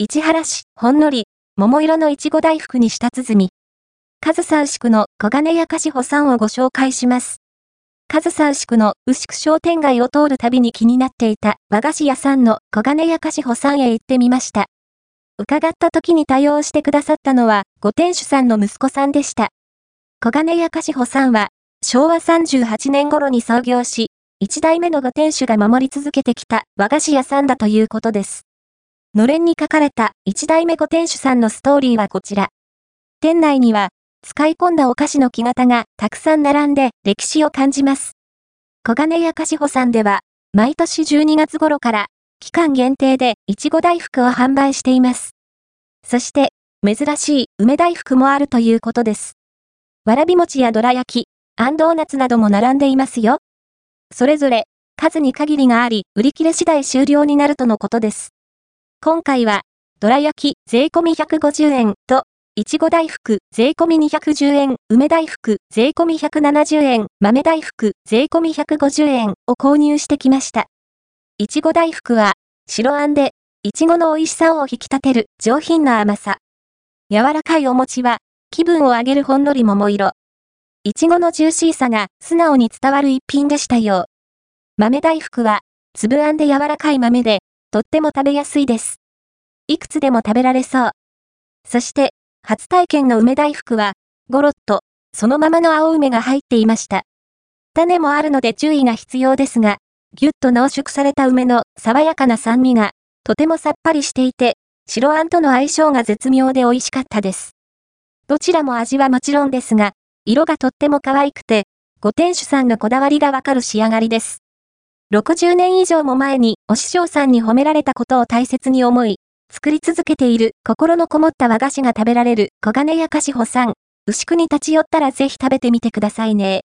市原市、ほんのり、桃色のいちご大福に舌鼓。上総牛久の小金屋菓子保さんをご紹介します。上総牛久の牛久商店街を通るたびに気になっていた和菓子屋さんの小金屋菓子保さんへ行ってみました。伺った時に対応してくださったのは、ご店主さんの息子さんでした。小金屋菓子保さんは、昭和38年頃に創業し、一代目のご店主が守り続けてきた和菓子屋さんだということです。のれんに書かれた一代目ご店主さんのストーリーはこちら。店内には、使い込んだお菓子の木型がたくさん並んで歴史を感じます。小金屋菓子保さんでは、毎年12月頃から期間限定でいちご大福を販売しています。そして、珍しい梅大福もあるということです。わらび餅やどら焼き、あんドーナツなども並んでいますよ。それぞれ、数に限りがあり、売り切れ次第終了になるとのことです。今回は、どら焼き税込み150円と、いちご大福税込み210円、梅大福税込み170円、豆大福税込み150円を購入してきました。いちご大福は、白あんで、いちごの美味しさを引き立てる上品な甘さ。柔らかいお餅は、気分を上げるほんのり桃色。いちごのジューシーさが素直に伝わる一品でしたよ。豆大福は、粒あんで柔らかい豆で、とっても食べやすいです。いくつでも食べられそう。そして、初体験の梅大福は、ゴロッと、そのままの青梅が入っていました。種もあるので注意が必要ですが、ぎゅっと濃縮された梅の爽やかな酸味が、とてもさっぱりしていて、白あんとの相性が絶妙で美味しかったです。どちらも味はもちろんですが、色がとっても可愛くて、ご店主さんのこだわりがわかる仕上がりです。60年以上も前にお師匠さんに褒められたことを大切に思い、作り続けている心のこもった和菓子が食べられる小金屋菓子保さん、牛久に立ち寄ったらぜひ食べてみてくださいね。